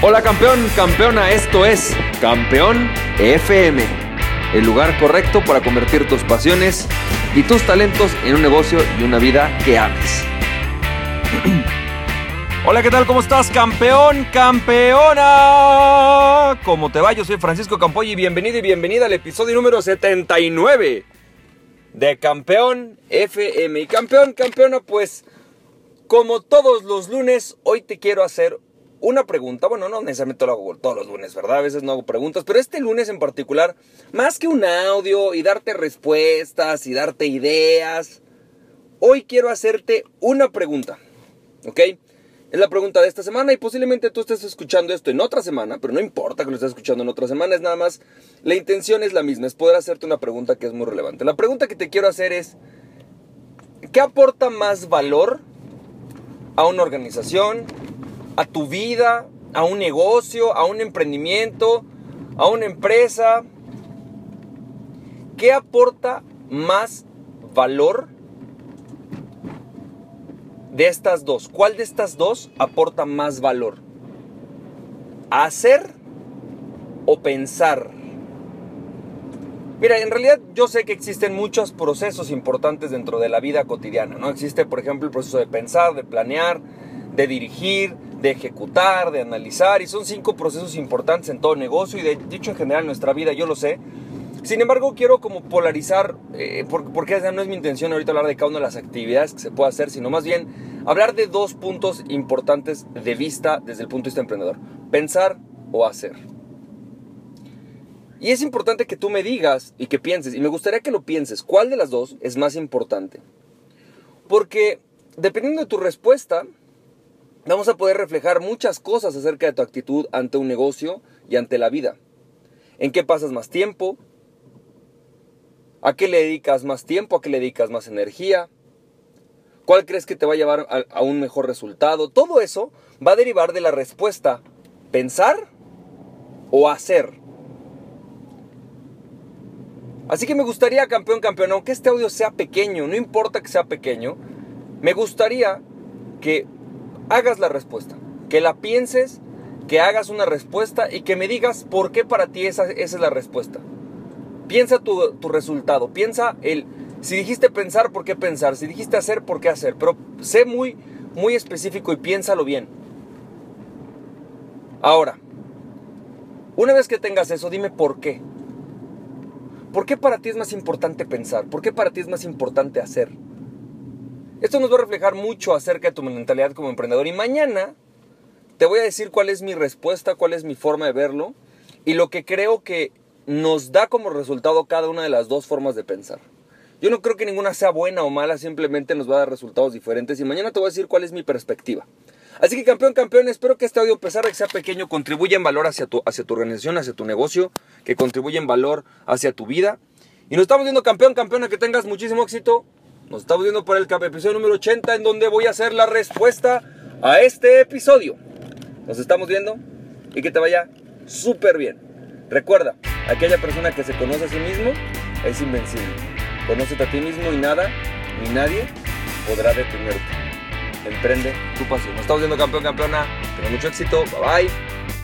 Hola campeón, campeona, esto es Campeón FM, el lugar correcto para convertir tus pasiones y tus talentos en un negocio y una vida que ames. Hola, ¿qué tal? ¿Cómo estás, campeón, campeona? ¿Cómo te va? Yo soy Francisco Campoy y bienvenido y bienvenida al episodio número 79 de Campeón FM. Y campeón, campeona, pues como todos los lunes, hoy te quiero hacer una pregunta. Bueno, no necesariamente lo hago todos los lunes, ¿verdad? A veces no hago preguntas, pero este lunes en particular, más que un audio y darte respuestas y darte ideas, hoy quiero hacerte una pregunta, ¿ok? Es la pregunta de esta semana y posiblemente tú estés escuchando esto en otra semana, pero no importa que lo estés escuchando en otra semana, es nada más, la intención es la misma, es poder hacerte una pregunta que es muy relevante. La pregunta que te quiero hacer es, ¿qué aporta más valor a una organización, a tu vida, a un negocio, a un emprendimiento, a una empresa? ¿Qué aporta más valor de estas dos? ¿Cuál de estas dos aporta más valor? ¿Hacer o pensar? Mira, en realidad yo sé que existen muchos procesos importantes dentro de la vida cotidiana, ¿no? Existe, por ejemplo, el proceso de pensar, de planear, de dirigir, de ejecutar, de analizar, y son cinco procesos importantes en todo negocio y de dicho en general en nuestra vida, yo lo sé. Sin embargo, quiero como polarizar, eh, porque no es mi intención ahorita hablar de cada una de las actividades que se puede hacer, sino más bien hablar de dos puntos importantes de vista desde el punto de vista emprendedor. Pensar o hacer. Y es importante que tú me digas y que pienses, y me gustaría que lo pienses, ¿cuál de las dos es más importante? Porque dependiendo de tu respuesta, vamos a poder reflejar muchas cosas acerca de tu actitud ante un negocio y ante la vida. ¿En qué pasas más tiempo? ¿A qué le dedicas más tiempo? ¿A qué le dedicas más energía? ¿Cuál crees que te va a llevar a, un mejor resultado? Todo eso va a derivar de la respuesta pensar o hacer. Así que me gustaría, campeón, campeón, aunque este audio sea pequeño, no importa que sea pequeño, me gustaría que hagas la respuesta, que la pienses, que hagas una respuesta y que me digas por qué para ti esa, es la respuesta. Piensa tu, tu, resultado, piensa el, si dijiste pensar, ¿por qué pensar? Si dijiste hacer, ¿por qué hacer? Pero sé muy, muy específico y piénsalo bien. Ahora, una vez que tengas eso, dime por qué. ¿Por qué para ti es más importante pensar? ¿Por qué para ti es más importante hacer? Esto nos va a reflejar mucho acerca de tu mentalidad como emprendedor. Y mañana te voy a decir cuál es mi respuesta, cuál es mi forma de verlo y lo que creo que nos da como resultado cada una de las dos formas de pensar. Yo no creo que ninguna sea buena o mala, simplemente nos va a dar resultados diferentes y mañana te voy a decir cuál es mi perspectiva. Así que campeón, campeón, espero que este audio, a pesar de que sea pequeño, contribuya en valor hacia tu, hacia tu organización, hacia tu negocio, que contribuya en valor hacia tu vida. Y nos estamos viendo campeón, campeona, que tengas muchísimo éxito. Nos estamos viendo para el episodio número 80, en donde voy a hacer la respuesta a este episodio. Nos estamos viendo y que te vaya súper bien. Recuerda, aquella persona que se conoce a sí mismo es invencible. Conócete a ti mismo y nada, ni nadie podrá detenerte. Emprende tu pasión. Nos estamos viendo campeón, campeona. Tenga mucho éxito. Bye bye.